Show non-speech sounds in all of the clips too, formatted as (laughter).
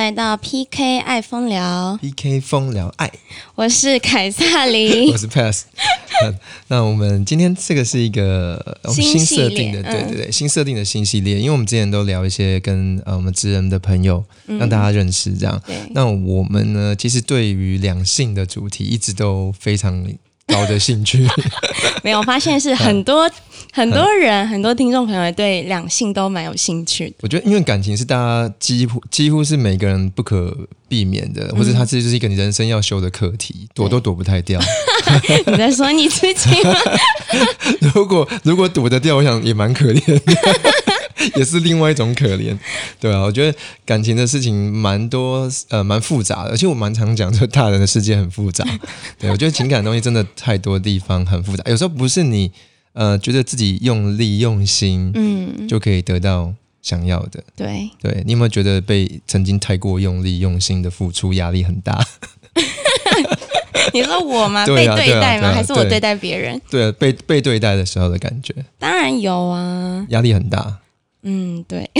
来到 PK 爱风聊，PK 风聊爱，我是凯撒琳，(laughs) 我是 Pass。那我们今天这个是一个新设定的，对对对，新设定的新系列，因为我们之前都聊一些跟呃我们职人的朋友，让大家认识这样。那我们呢，其实对于两性的主题一直都非常。高的兴趣，(laughs) 没有发现是很多很多人很多听众朋友对两性都蛮有兴趣的。我觉得，因为感情是大家几乎几乎是每个人不可避免的，或者它这就是一个你人生要修的课题，躲都躲不太掉。(laughs) 你在说你自己吗？(laughs) 如果如果躲得掉，我想也蛮可怜的。(laughs) 也是另外一种可怜，对啊，我觉得感情的事情蛮多，呃，蛮复杂的，而且我蛮常讲，就大人的世界很复杂。(laughs) 对我觉得情感东西真的太多地方很复杂，有时候不是你呃觉得自己用力用心，嗯，就可以得到想要的。对，对你有没有觉得被曾经太过用力用心的付出压力很大？(laughs) 你说我吗？被对待吗？还是我对待别人？对，被被对待的时候的感觉，当然有啊，压力很大。嗯，对。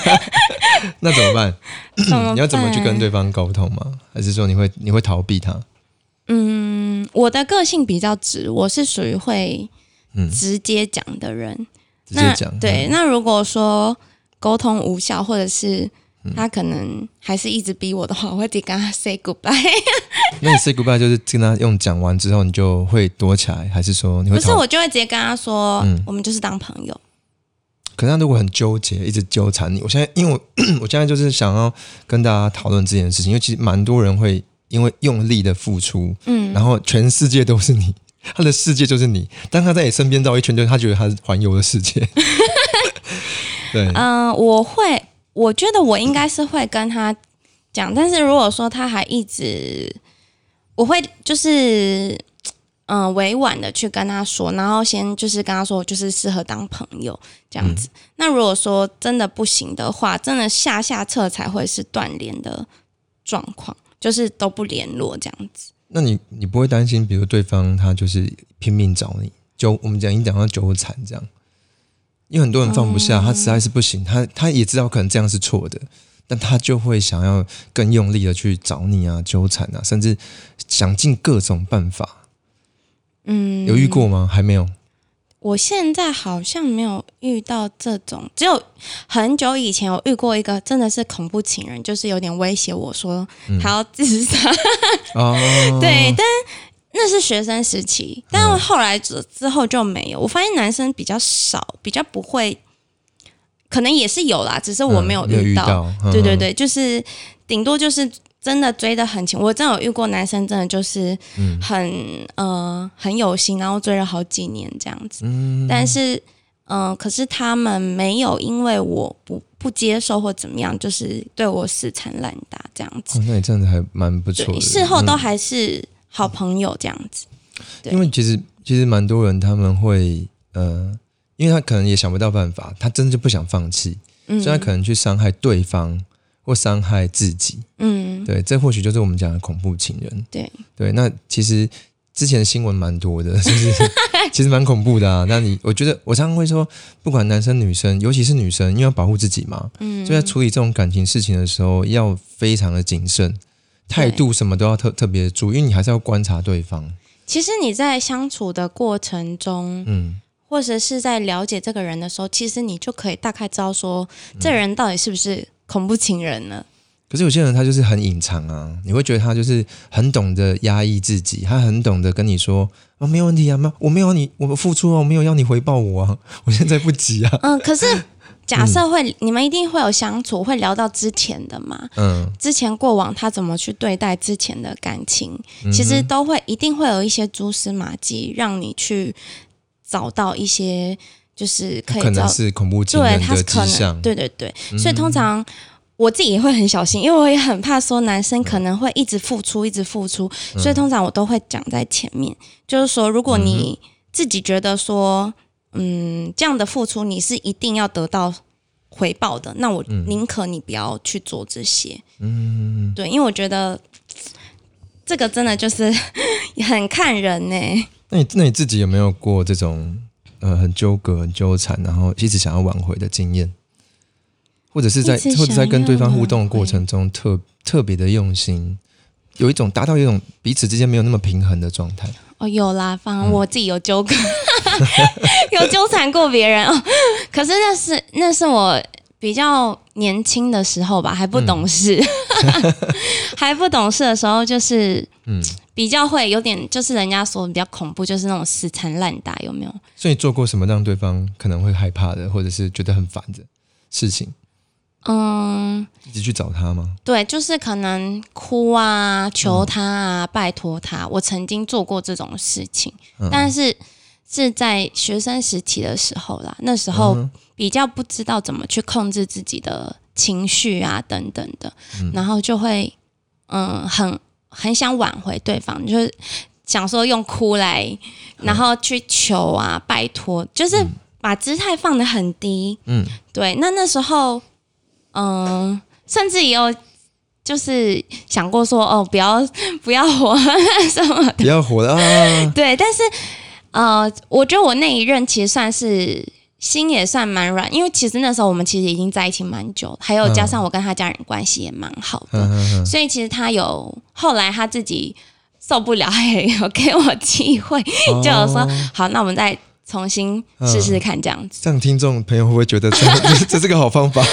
(laughs) 那怎么办？(coughs) 你要怎么去跟对方沟通吗？还是说你会你会逃避他？嗯，我的个性比较直，我是属于会直接讲的人。直接讲。对，那如果说沟通无效，或者是他可能还是一直逼我的话，我会得跟他 say goodbye。(laughs) 那你 say goodbye 就是跟他用讲完之后，你就会躲起来，还是说你会？不是，我就会直接跟他说，我们就是当朋友。可是他如果很纠结，一直纠缠你，我现在因为我 (clears throat) 我现在就是想要跟大家讨论这件事情，因为其实蛮多人会因为用力的付出，嗯，然后全世界都是你，(laughs) 他的世界就是你，当他在你身边绕一圈，就他觉得他是环游的世界。(laughs) 对，嗯，我会，我觉得我应该是会跟他讲，但是如果说他还一直，我会就是。嗯，委婉的去跟他说，然后先就是跟他说，就是适合当朋友这样子。那如果说真的不行的话，真的下下策才会是断联的状况，就是都不联络这样子。那你你不会担心，比如对方他就是拼命找你，就我们讲一讲到纠缠这样，因为很多人放不下，他实在是不行，他他也知道可能这样是错的，但他就会想要更用力的去找你啊，纠缠啊，甚至想尽各种办法。嗯，有遇过吗？还没有。我现在好像没有遇到这种，只有很久以前我遇过一个，真的是恐怖情人，就是有点威胁我说他要自杀。(laughs) 哦，对，但那是学生时期，但后来之之后就没有。我发现男生比较少，比较不会，可能也是有啦，只是我没有遇到。对对对，就是顶多就是。真的追得很勤，我真有遇过男生，真的就是很呃很有心，然后追了好几年这样子。嗯但是嗯，可是他们没有因为我不不接受或怎么样，就是对我死缠烂打这样子。那你真的还蛮不错，事后都还是好朋友这样子。因为其实其实蛮多人他们会呃，因为他可能也想不到办法，他真的就不想放弃，所以他可能去伤害对方。或伤害自己，嗯，对，这或许就是我们讲的恐怖情人。对对，那其实之前的新闻蛮多的，(laughs) 是不是？其实蛮恐怖的啊。那你，我觉得我常常会说，不管男生女生，尤其是女生，因为要保护自己嘛，嗯，就在处理这种感情事情的时候，要非常的谨慎，态度什么都要特特别注意，因为你还是要观察对方。其实你在相处的过程中，嗯，或者是在了解这个人的时候，其实你就可以大概知道说，这人到底是不是。恐怖情人呢？可是有些人他就是很隐藏啊，你会觉得他就是很懂得压抑自己，他很懂得跟你说啊，没有问题啊，没我没有你，我付出哦，我没有要你回报我啊，(laughs) 我现在不急啊。(laughs) 嗯，可是假设会，你们一定会有相处，会聊到之前的嘛？嗯，之前过往他怎么去对待之前的感情，其实都会一定会有一些蛛丝马迹，让你去找到一些。就是可以，可能是恐怖情人的迹象。对对对，所以通常我自己也会很小心，因为我也很怕说男生可能会一直付出，一直付出，所以通常我都会讲在前面，就是说，如果你自己觉得说，嗯，这样的付出你是一定要得到回报的，那我宁可你不要去做这些。嗯，对，因为我觉得这个真的就是 (laughs) 很看人呢。那你那你自己有没有过这种？呃，很纠葛、很纠缠，然后一直想要挽回的经验。或者是在或者在跟对方互动的过程中特特别的用心，有一种达到一种彼此之间没有那么平衡的状态。哦，有啦，反正嗯我自己有纠葛，(laughs) (laughs) 有纠缠过别人哦。可是那是那是我比较年轻的时候吧，还不懂事，(laughs) 还不懂事的时候，就是嗯，比较会有点，就是人家说比较恐怖，就是那种死缠烂打，有没有？所以你做过什么让对方可能会害怕的，或者是觉得很烦的事情？嗯，一直去找他吗？对，就是可能哭啊，求他啊，拜托他。我曾经做过这种事情，嗯。但是是在学生时期的时候啦，那时候嗯比较不知道怎么去控制自己的情绪啊，等等的，嗯。然后就会嗯，很很想挽回对方，就是想说用哭来，然后去求啊，拜托，就是把姿态放得很低，嗯，对，那那时候，嗯、甚至也有就是想过说，哦，不要 (laughs) 不要活什么的，不要活了啊！(laughs) 对，但是呃，我觉得我那一任其实算是心也算蛮软，因为其实那时候我们其实已经在一起蛮久，还有加上我跟他家人关系也蛮好的，所以其实他有后来他自己受不了，也有给我机会，就有说哦好，那我们再重新试试看这样子。这样听众朋友会不会觉得这这 (laughs) 这是个好方法？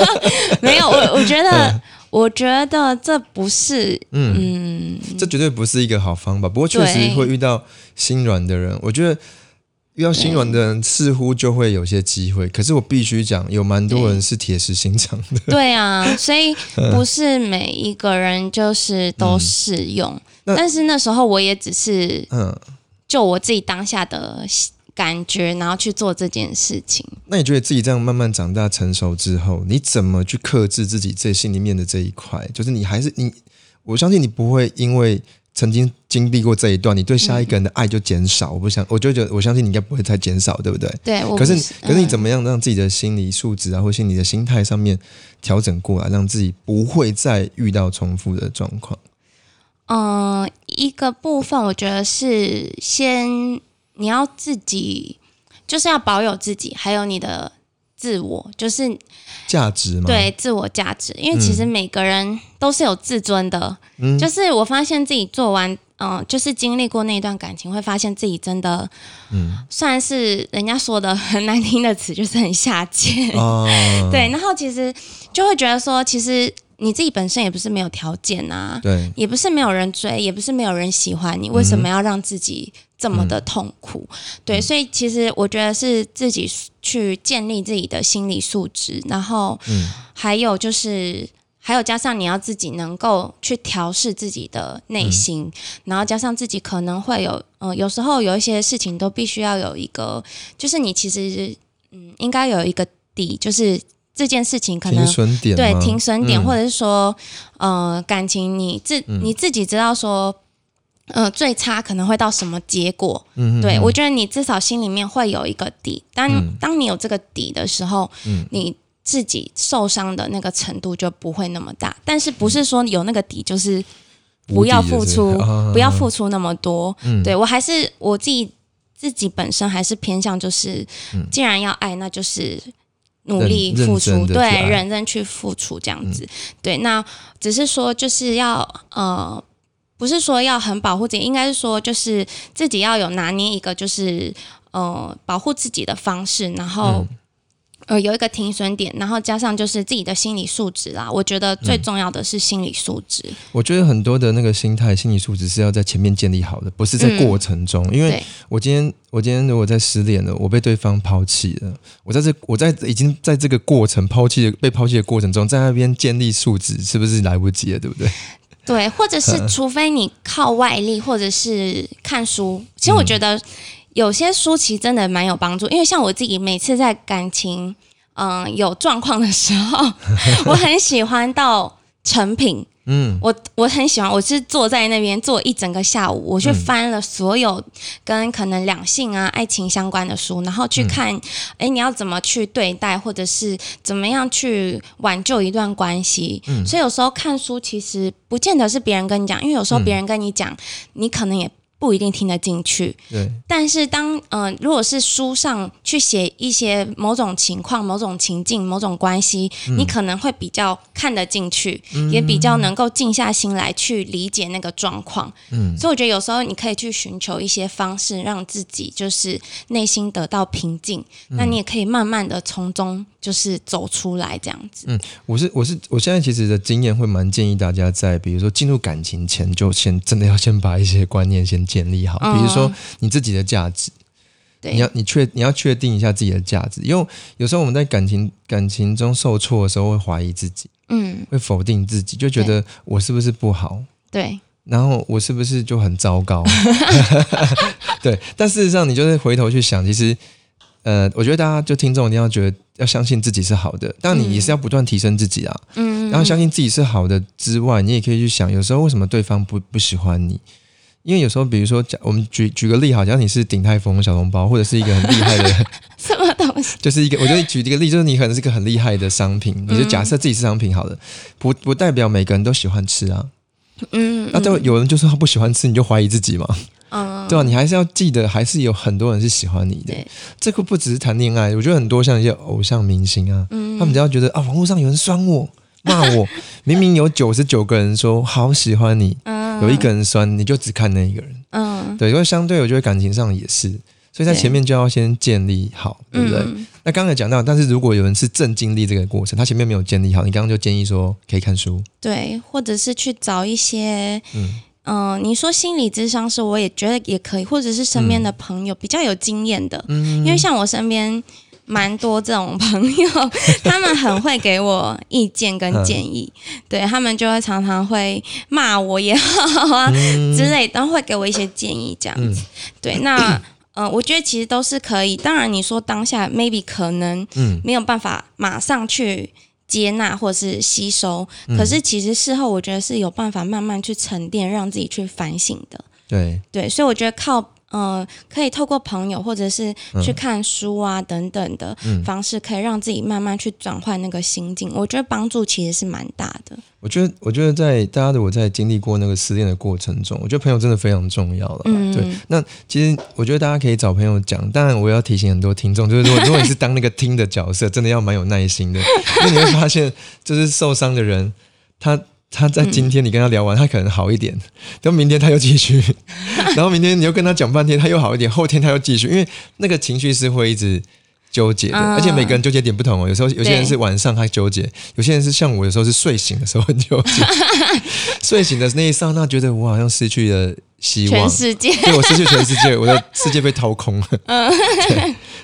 (laughs) 没有，我我觉得，我觉得这不是，嗯，嗯，这绝对不是一个好方法。不过确实会遇到心软的人，我觉得遇到心软的人似乎就会有些机会。可是我必须讲，有蛮多人是铁石心肠的。对啊，(laughs) 所以不是每一个人就是都适用。嗯但是那时候我也只是嗯，就我自己当下的感觉，然后去做这件事情。那你觉得自己这样慢慢长大成熟之后，你怎么去克制自己这心里面的这一块？就是你还是你，我相信你不会因为曾经经历过这一段，你对下一个人的爱就减少。我不想，我就觉得我相信你应该不会再减少，对不对？对，我可是不，可是你嗯怎么样让自己的心理素质啊，或心理的心态上面调整过来，让自己不会再遇到重复的状况？嗯，一个部分我觉得是先你要自己，就是要保有自己，还有你的自我，就是价值嘛，，对自我价值。因为其实每个人都是有自尊的，嗯。就是我发现自己做完，嗯、就是经历过那一段感情，会发现自己真的，嗯。算是人家说的很难听的词，就是很下贱。哦，(laughs) 对，然后其实就会觉得说，其实你自己本身也不是没有条件啊，对，也不是没有人追，也不是没有人喜欢你，为什么要让自己这么的痛苦？对，所以其实我觉得是自己去建立自己的心理素质，然后嗯。还有就是。还有加上你要自己能够去调试自己的内心，然后加上自己可能会有，呃，有时候有一些事情都必须要有一个，就是你其实，嗯，应该有一个底，就是这件事情可能停损点对停损点，嗯。或者是说，呃，感情你自、你自己知道说，呃，最差可能会到什么结果？嗯对我觉得你至少心里面会有一个底。当、嗯当你有这个底的时候，嗯你自己受伤的那个程度就不会那么大。但是不是说有那个底就是不要付出，不要付出那么多？嗯对我还是我自己自己本身还是偏向就是，既然要爱，那就是。努力付出，对，认真去付出这样子，对。那只是说，就是要呃，不是说要很保护自己，应该是说，就是自己要有拿捏一个，就是呃，保护自己的方式，然后、嗯呃有一个停损点，然后加上就是自己的心理素质啦。我觉得最重要的是心理素质，我觉得很多的那个心态、心理素质是要在前面建立好的，不是在过程中。因为我今天，我今天如果在失恋了，我被对方抛弃了，我在这，我在已经在这个过程抛弃的被抛弃的过程中，在那边建立素质，是不是来不及了？对不对？对，或者是除非你靠外力，或者是看书。其实我觉得有些书其实真的蛮有帮助，因为像我自己每次在感情嗯、有状况的时候，(laughs) 我很喜欢到成品。嗯，我我很喜欢，我是坐在那边坐一整个下午，我去翻了所有跟可能两性啊、爱情相关的书，然后去看，哎、你要怎么去对待，或者是怎么样去挽救一段关系。嗯。所以有时候看书其实不见得是别人跟你讲，因为有时候别人跟你讲，你可能也不一定听得进去，对。但是当呃，如果是书上去写一些某种情况、某种情境、某种关系，你可能会比较看得进去，也比较能够静下心来去理解那个状况。嗯，所以我觉得有时候你可以去寻求一些方式，让自己就是内心得到平静。那你也可以慢慢的从中就是走出来，这样子。嗯，我是我是我现在其实的经验会蛮建议大家在比如说进入感情前，就先真的要先把一些观念先。建立好，比如说你自己的价值，你要你确你要确定一下自己的价值，因为有时候我们在感情感情中受挫的时候会怀疑自己，嗯，会否定自己，就觉得我是不是不好，对，然后我是不是就很糟糕，(laughs) 对，但事实上你就是回头去想，其实，呃，我觉得大家就听众一定要觉得要相信自己是好的，但你也是要不断提升自己啊，嗯，然后相信自己是好的之外，你也可以去想，有时候为什么对方不不喜欢你。因为有时候，比如说，我们举举个例，好像你是鼎泰丰小笼包，或者是一个很厉害的 (laughs) 什么东西，就是一个，我觉得举一个例，就是你可能是个很厉害的商品，你就假设自己是商品好了，不不代表每个人都喜欢吃啊。嗯，那就有人就说他不喜欢吃，你就怀疑自己嘛。嗯，对吧？你还是要记得，还是有很多人是喜欢你的。这个不只是谈恋爱，我觉得很多像一些偶像明星啊，他们只要觉得啊，网络上有人酸我、骂我，(laughs) 明明有九十九个人说好喜欢你。有一个人酸，你就只看那一个人。嗯，对，因为相对我觉得感情上也是，所以在前面就要先建立好，对。不对？那刚才讲到，但是如果有人是正经历这个过程，他前面没有建立好，你刚刚就建议说可以看书，对，或者是去找一些，嗯。嗯，你说心理智商是，我也觉得也可以，或者是身边的朋友比较有经验的，嗯，因为像我身边。蛮多这种朋友，(laughs) 他们很会给我意见跟建议，对他们就会常常会骂我也好啊之类，都会给我一些建议这样子。对，那 (clears throat) 呃，我觉得其实都是可以。当然，你说当下 maybe 可能没有办法马上去接纳或者是吸收，可是其实事后我觉得是有办法慢慢去沉淀，让自己去反省的。对对，所以我觉得靠。呃，可以透过朋友或者是去看书啊等等的方式，可以让自己慢慢去转换那个心境。我觉得帮助其实是蛮大的。我觉得，我觉得在大家的我在经历过那个失恋的过程中，我觉得朋友真的非常重要了。对，那其实我觉得大家可以找朋友讲，当然我要提醒很多听众，就是如果如果你是当那个听的角色，真的要蛮有耐心的，(laughs) 因为你会发现，就是受伤的人他。他在今天你跟他聊完，他可能好一点，然后明天他又继续，(laughs) 然后明天你又跟他讲半天，他又好一点，后天他又继续，因为那个情绪是会一直纠结的，而且每个人纠结点不同哦。有时候有些人是晚上他纠结，有些人是像我，有时候是睡醒的时候很纠结。(laughs) 睡醒的那一刹那，觉得我好像失去了希望，全世界对我失去全世界，我的世界被掏空了。(laughs) 嗯，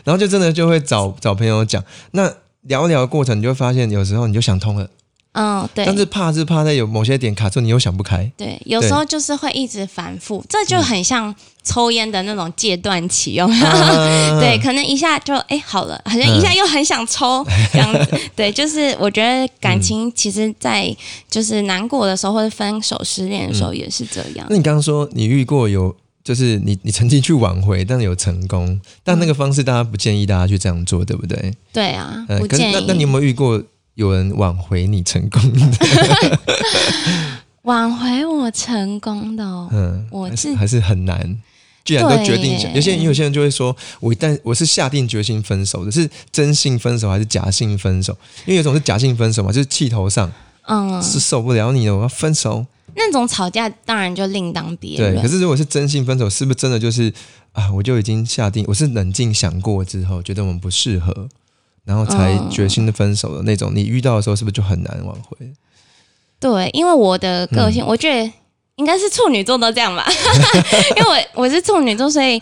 然后就真的就会找找朋友讲，那聊聊的过程，你就会发现有时候你就想通了。嗯，对，但是怕是怕在有某些点卡住，你又想不开。对，有时候就是会一直反复，这就很像抽烟的那种戒断期哦。(laughs) 对，可能一下就哎好了，好像一下又很想抽 (laughs) 这样子。对，就是我觉得感情其实，在就是难过的时候或者分手失恋的时候也是这样。那你刚刚说你遇过有，就是你你曾经去挽回，但是有成功，但那个方式大家不建议大家去这样做，对不对？对啊，不建议。那那你有没有遇过？有人挽回你成功的，(laughs) 挽回我成功的，嗯，我是还是很难。既然都决定，有些人有些人就会说，我一旦我是下定决心分手的，是真性分手还是假性分手？因为有种是假性分手嘛，就是气头上，嗯，是受不了你了，我要分手。那种吵架当然就另当别论。对，可是如果是真性分手，是不是真的就是啊？我就已经下定，我是冷静想过之后，觉得我们不适合。然后才决心的分手的那种，你遇到的时候是不是就很难挽回？对，因为我的个性，我觉得应该是处女座都这样吧。(laughs) 因为我我是处女座，所以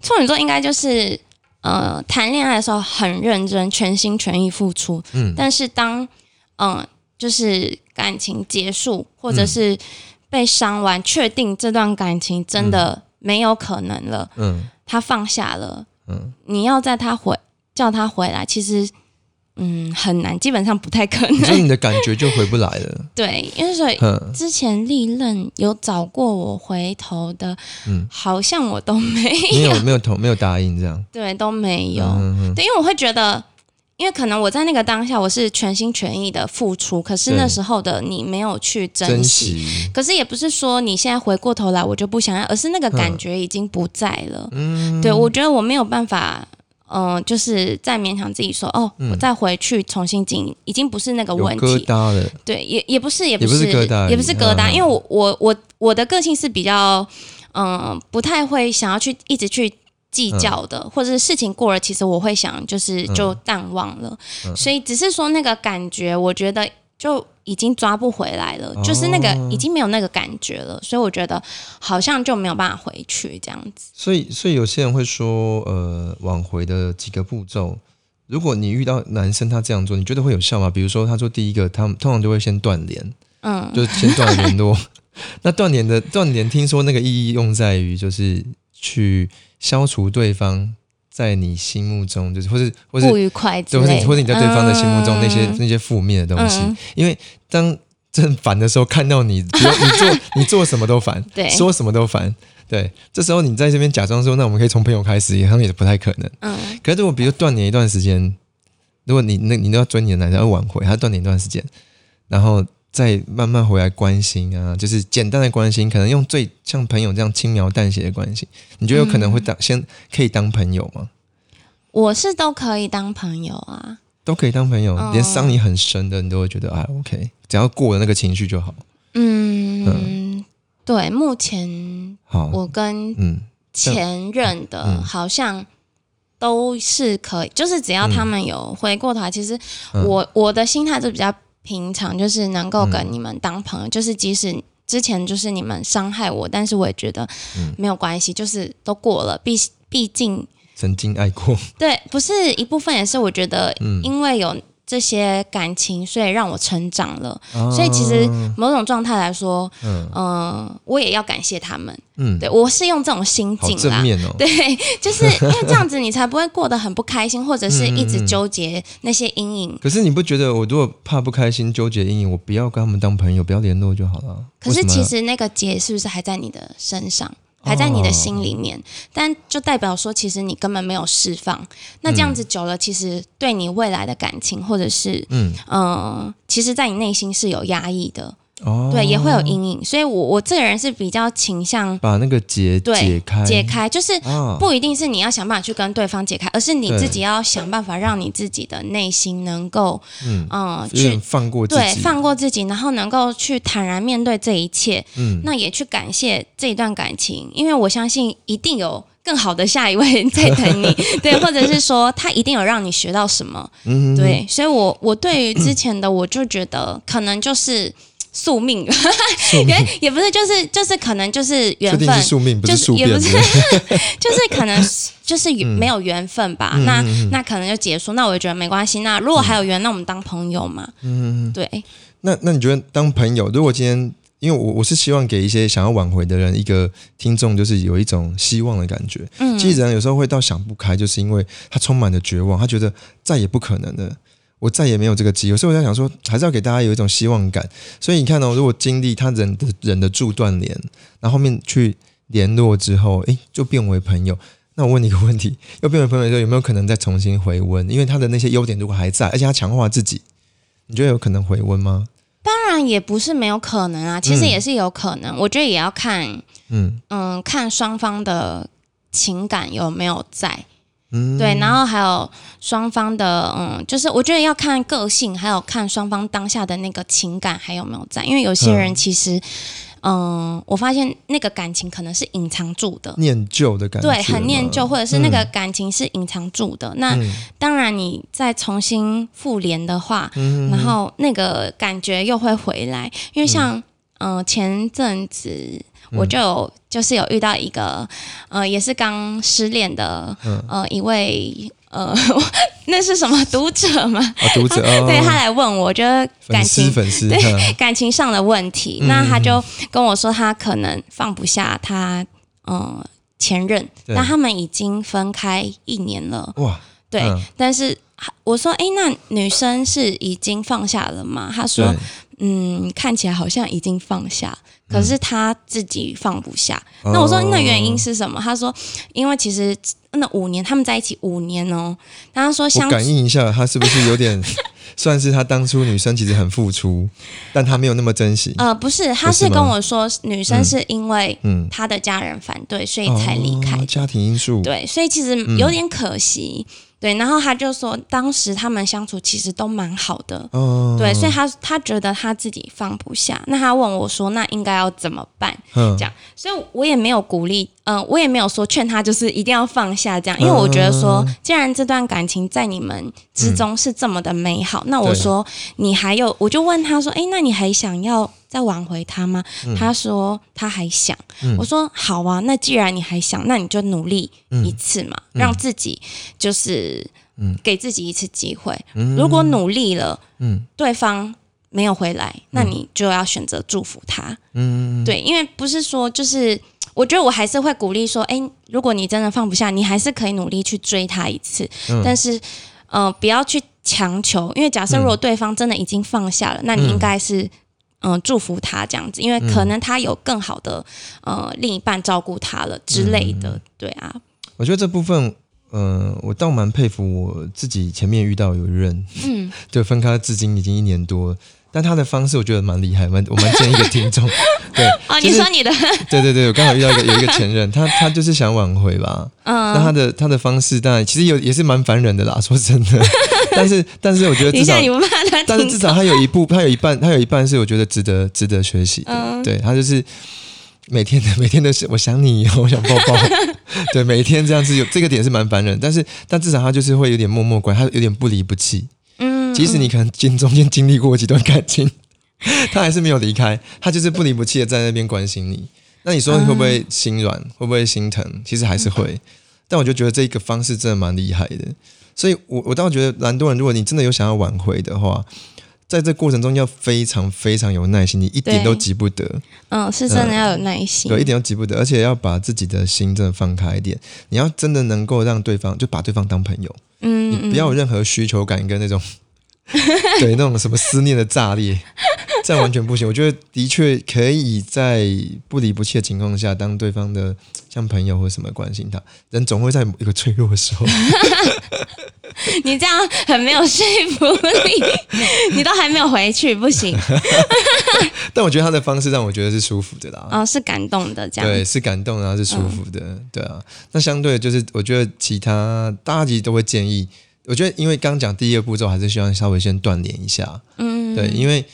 处女座应该就是呃，谈恋爱的时候很认真，全心全意付出。嗯，但是当嗯，就是感情结束，或者是被伤完，确定这段感情真的没有可能了。嗯，他放下了。嗯，你要在他回。叫他回来，其实嗯很难，基本上不太可能。所以你的感觉就回不来了。(laughs) 对，因为所以之前历任有找过我回头的，嗯，好像我都没有，没有没有同没有答应这样。对，都没有。对，因为我会觉得因为可能我在那个当下我是全心全意的付出，可是那时候的你没有去珍惜。可是也不是说你现在回过头来我就不想要，而是那个感觉已经不在了。嗯，对我觉得我没有办法，嗯，就是再勉强自己说哦，我再回去重新经营，已经不是那个问题。疙瘩了。对，也也不是，也不是疙瘩，也不是疙瘩，因为我我我我的个性是比较嗯，不太会想要去一直去。计较的，或者是事情过了，其实我会想，就是就淡忘了。所以只是说那个感觉，我觉得就已经抓不回来了，就是那个已经没有那个感觉了。所以我觉得好像就没有办法回去这样子。所以，所以有些人会说，呃，挽回的几个步骤，如果你遇到男生他这样做，你觉得会有效吗？比如说，他说第一个，他们通常都会先断联，嗯，就先断联络。(laughs) 那断联的断联，听说那个意义用在于就是去。消除对方在你心目中就是，或是或是不愉快，或者或者你在对方的心目中那些那些负面的东西。因为当正烦的时候，看到你比如，(laughs) 你做你做什么都烦，(laughs) 对，说什么都烦，对。这时候你在这边假装说，那我们可以从朋友开始，好像也不太可能。嗯。可是如果比如断联一段时间，如果你那你都要追你的男人要挽回，他断联一段时间，然后。再慢慢回来关心啊，就是简单的关心，可能用最像朋友这样轻描淡写的关心，你觉得有可能会当先可以当朋友吗？我是都可以当朋友啊，都可以当朋友，连伤你很深的，你都会觉得哎，OK，只要过了那个情绪就好。嗯，对，目前好，我跟嗯前任的好像都是可以，就是只要他们有回过头来，其实我我的心态是比较。平常就是能够跟你们当朋友，就是即使之前就是你们伤害我，但是我也觉得没有关系，就是都过了。毕毕竟曾经爱过，对，不是一部分，也是我觉得，因为有。这些感情，所以让我成长了。所以其实某种状态来说，嗯，我也要感谢他们。嗯，对我是用这种心境啦。对，(laughs) 就是因为这样子，你才不会过得很不开心，或者是一直纠结那些阴影。(laughs) 可是你不觉得，我如果怕不开心、纠结阴影，我不要跟他们当朋友，不要联络就好了。可是其实那个结是不是还在你的身上？还在你的心里面，但就代表说，其实你根本没有释放。那这样子久了，其实对你未来的感情，或者是嗯嗯，其实，在你内心是有压抑的。哦，对，也会有阴影，所以，我我这个人是比较倾向把那个结解开，解开，就是不一定是你要想办法去跟对方解开，而是你自己要想办法让你自己的内心能够嗯去放过自己，对，放过自己，然后能够去坦然面对这一切，嗯，那也去感谢这一段感情，因为我相信一定有更好的下一位在等你，(laughs) 对，或者是说他一定有让你学到什么，嗯，对，所以我我对于之前的我就觉得可能就是。宿命，也也不是，就是就是可能就是缘分，宿命不是宿也不是，(laughs) 就是可能就是没有缘分吧。那那可能就结束。那我就觉得没关系。那如果还有缘，那我们当朋友嘛。嗯，对。那那你觉得当朋友，如果今天，因为我我是希望给一些想要挽回的人一个听众，就是有一种希望的感觉。嗯，其实人有时候会到想不开，就是因为他充满了绝望，他觉得再也不可能了。我再也没有这个机会，所以我在想说，还是要给大家有一种希望感。所以你看哦，如果经历他忍的忍得住断联，然后后面去联络之后，诶，就变为朋友。那我问你一个问题：又变为朋友的时候，有没有可能再重新回温？因为他的那些优点如果还在，而且他强化自己，你觉得有可能回温吗？当然也不是没有可能啊，其实也是有可能。我觉得也要看，嗯嗯，看双方的情感有没有在。对，然后还有双方的，嗯，就是我觉得要看个性，还有看双方当下的那个情感还有没有在，因为有些人其实，嗯，我发现那个感情可能是隐藏住的，念旧的感觉，对，很念旧，或者是那个感情是隐藏住的。那当然，你再重新复联的话，然后那个感觉又会回来，因为像，嗯，前阵子。我就有就是有遇到一个，呃，也是刚失恋的，呃，一位呃，(laughs) 那是什么读者吗？读者，(laughs) 对他来问我，觉得感情粉丝对感情上的问题，那他就跟我说，他可能放不下他，嗯，前任，那他们已经分开一年了，哇，对，但是我说，哎，那女生是已经放下了吗？他说嗯，看起来好像已经放下，可是他自己放不下。那我说那原因是什么？他说，因为其实那五年他们在一起五年哦，他说我感应一下，他是不是有点？(laughs) 算是他当初女生其实很付出，但他没有那么珍惜。呃，不是，他是跟我说，女生是因为嗯他的家人反对，所以才离开。家庭因素。对，所以其实有点可惜。对，然后他就说，当时他们相处其实都蛮好的。哦。对，所以他他觉得他自己放不下。那他问我说：“那应该要怎么办？”这样，所以我也没有鼓励。嗯，我也没有说劝他就是一定要放下这样，因为我觉得说，既然这段感情在你们之中是这么的美好，那我说你还有，我就问他说，哎，那你还想要再挽回他吗？他说他还想。我说好啊，那既然你还想，那你就努力一次嘛，让自己就是给自己一次机会。如果努力了，嗯，对方没有回来，那你就要选择祝福他。嗯，对，因为不是说就是。我觉得我还是会鼓励说，哎，如果你真的放不下，你还是可以努力去追他一次，但是，呃，不要去强求，因为假设如果对方真的已经放下了，那你应该是，嗯，祝福他这样子，因为可能他有更好的呃另一半照顾他了之类的，对啊。我觉得这部分，嗯，我倒蛮佩服我自己前面遇到有人，嗯，(laughs) 就，分开至今已经一年多。但他的方式我觉得蛮厉害，蛮我蛮建议一个听众，(laughs) 对，哦，你说你的，(laughs) 对对对，我刚好遇到一个有一个前任，他他就是想挽回吧，嗯，那他的他的方式当然其实有也是蛮烦人的啦，说真的，(laughs) 但是但是我觉得至少，但是至少他有一部他有一半他有一半是我觉得值得值得学习的，对他就是每天的 (laughs) 每天都是我想你，我想抱抱，(laughs) 对，每天这样子有这个点是蛮烦人，但是但至少他就是会有点默默关，他有点不离不弃。嗯即使你可能经中间经历过几段感情，他还是没有离开，他就是不离不弃的在那边关心你。那你说你会不会心软，会不会心疼？其实还是会。但我就觉得这个方式真的蛮厉害的。所以，我我倒觉得，蛮多人如果你真的有想要挽回的话，在这过程中要非常非常有耐心，你一点都急不得。嗯，是真的要有耐心，对一点都急不得，而且要把自己的心真的放开一点。你要真的能够让对方就把对方当朋友，嗯，你不要有任何需求感跟那种。(laughs) 对那种什么思念的炸裂，这样完全不行。我觉得的确可以在不离不弃的情况下，当对方的像朋友或什么关心他。人总会在一个脆弱的时候。(laughs) 你这样很没有说服力，你都还没有回去，不行。(laughs) 但我觉得他的方式让我觉得是舒服的啦。哦，是感动的，这样对，是感动，然后是舒服的，对啊。那相对就是，我觉得其他大家其实都会建议。我觉得，因为刚讲第一个步骤，还是希望稍微先断联一下。嗯，对，因为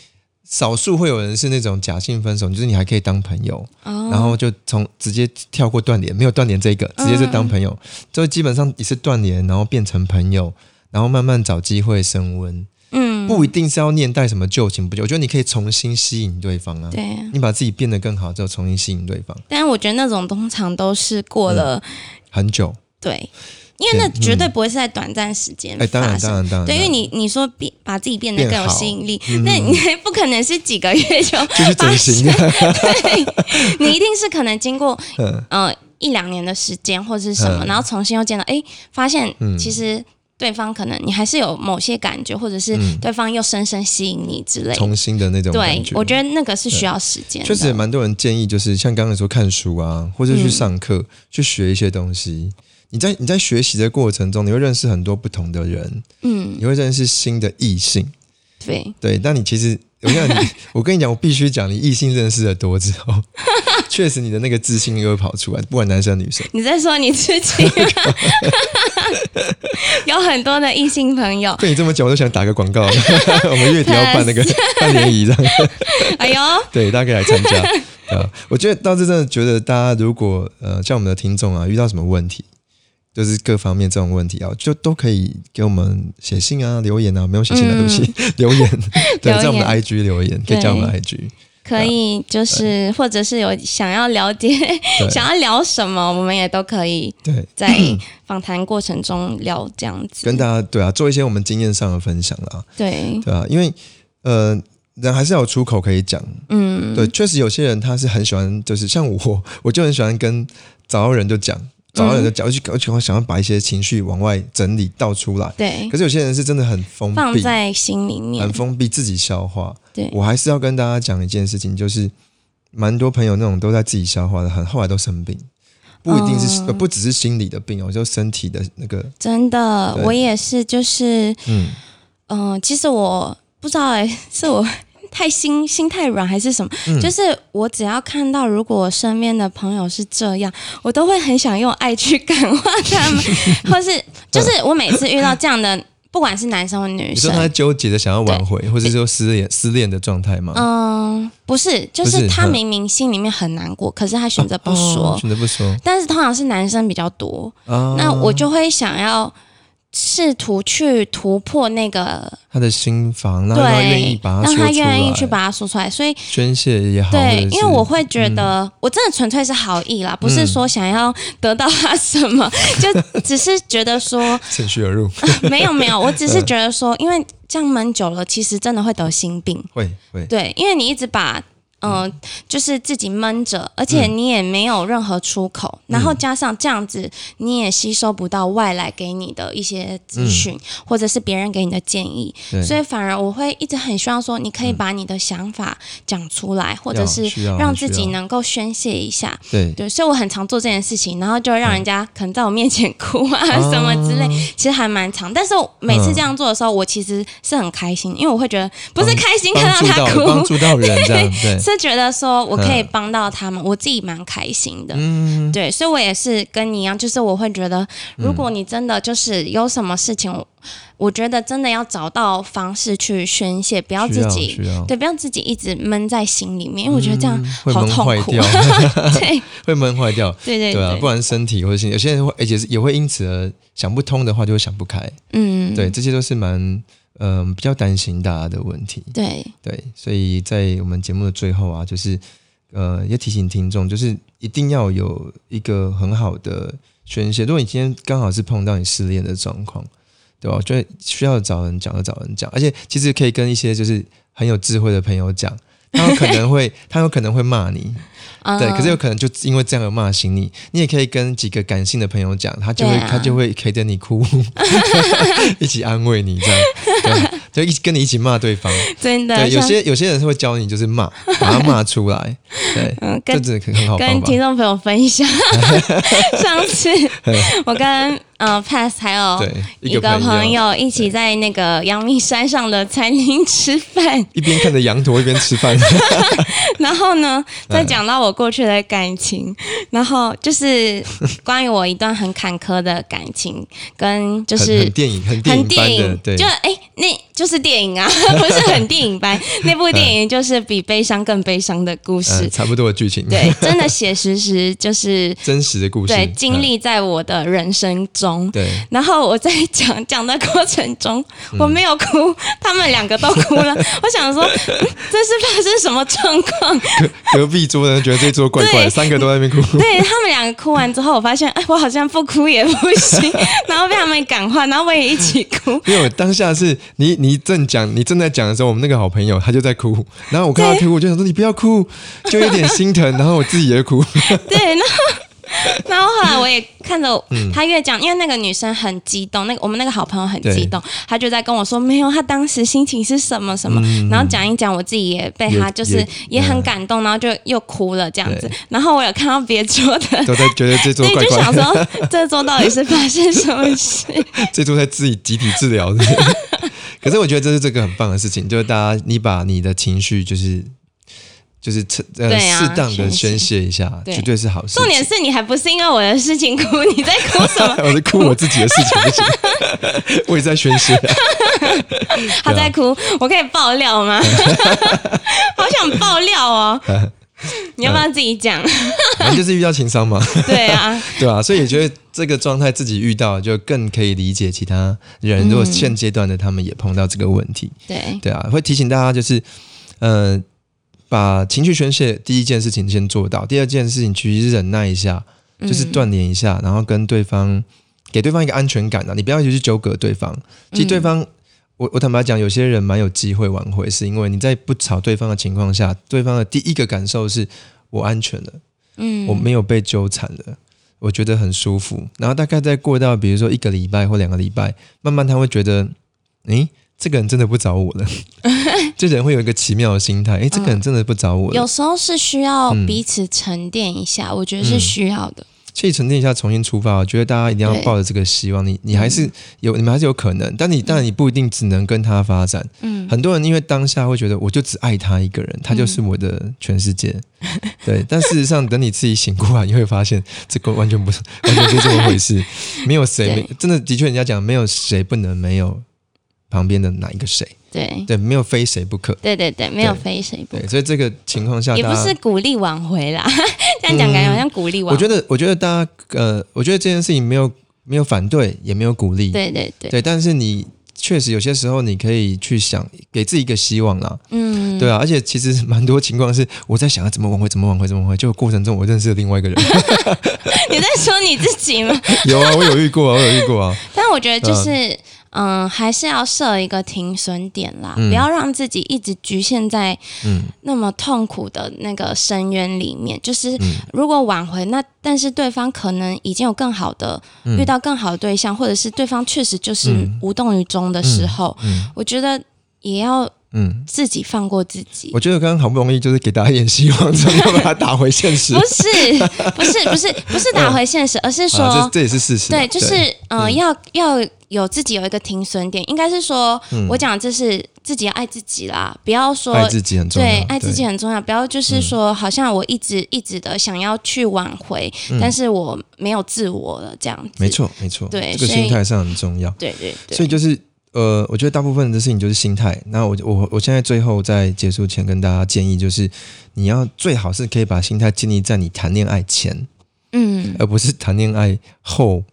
少数会有人是那种假性分手，就是你还可以当朋友，然后就从直接跳过断联，没有断联这个，直接就当朋友，就基本上也是断联，然后变成朋友，然后慢慢找机会升温。嗯，不一定是要念带什么旧情不旧，我觉得你可以重新吸引对方啊。对，你把自己变得更好之后，重新吸引对方。但是我觉得那种通常都是过了很久。对。因为那绝对不会是在短暂时间发生，对，因为你你说变把自己变得更有吸引力，那你不可能是几个月就发生，对，你一定是可能经过嗯。一两年的时间或者是什么，然后重新又见到，哎，发现其实对方可能你还是有某些感觉，或者是对方又深深吸引你之类，重新的那种对，我觉得那个是需要时间。确实也蛮多人建议，就是像刚刚说看书啊，或者去上课去学一些东西。你在你在学习的过程中，你会认识很多不同的人，嗯，你会认识新的异性，对对。但你其实，我跟你，(laughs) 我跟你讲，我必须讲，你异性认识的多之后，(laughs) 确实你的那个自信又会跑出来，不管男生女生。你在说你自己？(laughs) 有很多的异性朋友。被你这么讲，我都想打个广告，我们月底要办那个半年仪，这样。哎呦，对，大家可以来参加啊！我觉得倒是真的觉得，大家如果呃，像我们的听众啊，遇到什么问题。就是各方面这种问题啊，就都可以给我们写信啊、留言啊，没有写信的对不起，(laughs) 留言 (laughs) 对，在我们的 IG 留言，可以加我们的 IG，可以就是或者是有想要了解、(laughs) 想要聊什么，我们也都可以对。在访谈过程中聊这样子，跟大家对啊，做一些我们经验上的分享啦，对。对啊，因为呃，人还是要有出口可以讲，嗯，对，确实有些人他是很喜欢，就是像我，我就很喜欢跟找到人就讲。找到人的角度去搞，去想要把一些情绪往外整理倒出来。对，可是有些人是真的很封闭，放在心里面，很封闭，自己消化。对我还是要跟大家讲一件事情，就是蛮多朋友那种都在自己消化的，很后来都生病，不一定是不只是心理的病哦，就身体的那个。真的，我也是，就是嗯嗯，其实我不知道哎，(laughs) 是我。太心心太软还是什么？就是我只要看到，如果我身边的朋友是这样，我都会很想用爱去感化他们，(laughs) 或是就是我每次遇到这样的，不管是男生或女生，你说他纠结的想要挽回，或者说失恋失恋的状态吗？嗯，不是，就是他明明心里面很难过，可是他选择不说，选择不说。但是通常是男生比较多，那我就会想要。试图去突破那个他的心房，让他愿意把让他愿意去把它说出来，所以宣泄也好。对，因为我会觉得，我真的纯粹是好意啦，不是说想要得到他什么，就只是觉得说 (laughs) 趁虚而入。(laughs) 没有没有，我只是觉得说，因为这样闷久了，其实真的会得心病。会会，对，因为你一直把。嗯，就是自己闷着，而且你也没有任何出口，然后加上这样子，你也吸收不到外来给你的一些资讯，或者是别人给你的建议，所以反而我会一直很希望说，你可以把你的想法讲出来，或者是让自己能够宣泄一下。对对，所以我很常做这件事情，然后就会让人家可能在我面前 (laughs) 哭啊什么之类，其实还蛮长。但是每次这样做的时候，我其实是很开心，因为我会觉得不是开心看到他哭，帮助到人这样对。(laughs) 是觉得说我可以帮到他们，我自己蛮开心的。嗯，对，所以我也是跟你一样，就是我会觉得，如果你真的就是有什么事情，我觉得真的要找到方式去宣泄，不要自己对，不要自己一直闷在心里面，因为我觉得这样好痛苦。(laughs) 对，(laughs) 会闷坏掉。对对对啊，不然身体或者心，有些人会，而且是也会因此而想不通的话，就会想不开。嗯，对，这些都是蛮。嗯，比较担心大家的问题。对对，所以在我们节目的最后啊，就是呃，也提醒听众，就是一定要有一个很好的宣泄。如果你今天刚好是碰到你失恋的状况，对吧？就需要找人讲，就找人讲。而且其实可以跟一些就是很有智慧的朋友讲，他有可能会，他有可能会骂你。(laughs) 对，可是有可能就因为这样而骂醒你。你也可以跟几个感性的朋友讲，他就会他就会陪着你哭，(laughs) 一起安慰你，这样 (laughs) 就一起跟你一起骂对方。真的，对，有些有些人是会教你，就是骂，(laughs) 把他骂出来。对，这真的很好。跟听众朋友分享，(laughs) 上次我跟。呃，Pass 还有一个朋友一起在那个阳明山上的餐厅吃饭，一边看着羊驼一边吃饭。然后呢，再讲到我过去的感情，然后就是关于我一段很坎坷的感情，跟就是电影很电影对，就哎那。就是电影啊，(laughs) 不是很电影般。(laughs) 那部电影就是比悲伤更悲伤的故事，差不多的剧情。对，真的写实实就是 (laughs) 真实的故事，对，经历在我的人生中。对，然后我在讲讲的过程中，我没有哭，他们两个都哭了。我想说，这是发生什么状况？隔壁桌的人觉得这桌怪怪，三个都在那边哭。对他们两个哭完之后，我发现，哎，我好像不哭也不行，然后被他们感化，然后我也一起哭。因为我当下是你你。正讲，你正在讲的时候，我们那个好朋友他就在哭，然后我看他哭，我就想说你不要哭，就有点心疼，然后我自己也哭。(laughs) 对，然后。然后后来我也看着他越讲，因为那个女生很激动，那个我们那个好朋友很激动，她就在跟我说没有，她当时心情是什么什么，然后讲一讲，我自己也被她就是也很感动，然后就又哭了这样子。然后我有看到别桌的 (laughs) 都在觉得这桌怪怪，就想说这桌到底是发生什么事？(laughs) 这桌在自己集体治疗的，可是我觉得这是这个很棒的事情，就是大家你把你的情绪就是。就是呃适当的宣泄一下，绝对是好事。重点是你还不是因为我的事情哭，你在哭什么？(laughs) 我在哭我自己的事情，不行，(laughs) 我也在宣泄。他在哭，我可以爆料吗？(laughs) 好想爆料哦！(laughs) 你要不要自己讲？(laughs) 反正就是遇到情商嘛。(laughs) 对啊，对啊，所以觉得这个状态自己遇到，就更可以理解其他人。如果现阶段的他们也碰到这个问题，对对啊，会提醒大家，就是呃。把情绪宣泄第一件事情先做到，第二件事情其实忍耐一下，就是锻炼一下，然后跟对方给对方一个安全感啊，你不要一直去纠葛对方。其实对方，我我坦白讲，有些人蛮有机会挽回，是因为你在不吵对方的情况下，对方的第一个感受是我安全了，嗯，我没有被纠缠了，我觉得很舒服。然后大概再过到比如说一个礼拜或两个礼拜，慢慢他会觉得，诶，这个人真的不找我了。(laughs) 这人会有一个奇妙的心态，诶，这个人真的不找我了。有时候是需要彼此沉淀一下，我觉得是需要的。去沉淀一下，重新出发。我觉得大家一定要抱着这个希望，你你还是有，你们还是有可能。但你当然你不一定只能跟他发展。嗯，很多人因为当下会觉得，我就只爱他一个人，他就是我的全世界。对，但事实上，等你自己醒过来，你会发现这个完全不是，完全不是这么回事。没有谁，真的的确，人家讲没有谁不能没有旁边的哪一个谁。对对，没有非谁不可。对对对，没有非谁不可。所以这个情况下，也不是鼓励挽回啦。(laughs) 这样讲感觉好像鼓励挽回。我觉得，我觉得大家呃，我觉得这件事情没有没有反对，也没有鼓励。对对对。对，但是你确实有些时候你可以去想，给自己一个希望啦。嗯。对啊，而且其实蛮多情况是我在想要怎么挽回，怎么挽回，怎么挽回。就过程中我认识了另外一个人。(laughs) 你在说你自己吗？(laughs) 有啊，我有遇过啊，我有遇过啊。但我觉得就是。嗯，还是要设一个停损点啦，不要让自己一直局限在那么痛苦的那个深渊里面。就是如果挽回，那但是对方可能已经有更好的遇到更好的对象，或者是对方确实就是无动于衷的时候，我觉得也要。嗯，自己放过自己。我觉得刚刚好不容易就是给大家一点希望，怎么把它打回现实。不是，不是，不是，不是打回现实，(laughs) 而是说，这这也是事实。对，就是嗯，要要有自己有一个停损点。应该是说，我讲这是自己要爱自己啦，不要说爱自己很重要。对，爱自己很重要。不要就是说，好像我一直一直的想要去挽回，但是我没有自我了，这样子。没错，没错。对，这个心态上很重要。对对对。所以就是。呃，我觉得大部分的事情就是心态。那我我我现在最后在结束前跟大家建议，就是你要最好是可以把心态建立在你谈恋爱前，嗯，而不是谈恋爱后，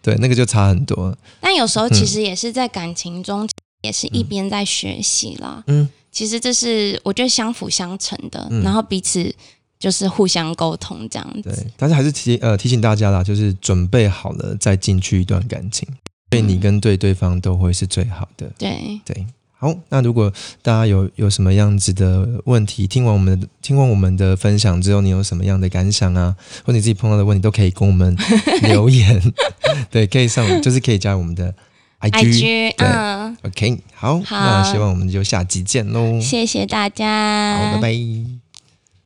对，那个就差很多。但有时候其实也是在感情中，也是一边在学习啦。嗯，其实这是我觉得相辅相成的，然后彼此就是互相沟通这样子。对，但是还是提呃提醒大家啦，就是准备好了再进去一段感情。对你跟对对方都会是最好的。对对，好，那如果大家有有什么样子的问题，听完我们听完我们的分享之后，你有什么样的感想啊，或你自己碰到的问题，都可以跟我们 (laughs) 留言。对，可以上，就是可以加我们的 IG。嗯，OK，好，那希望我们就下集见喽。谢谢大家，好，拜拜。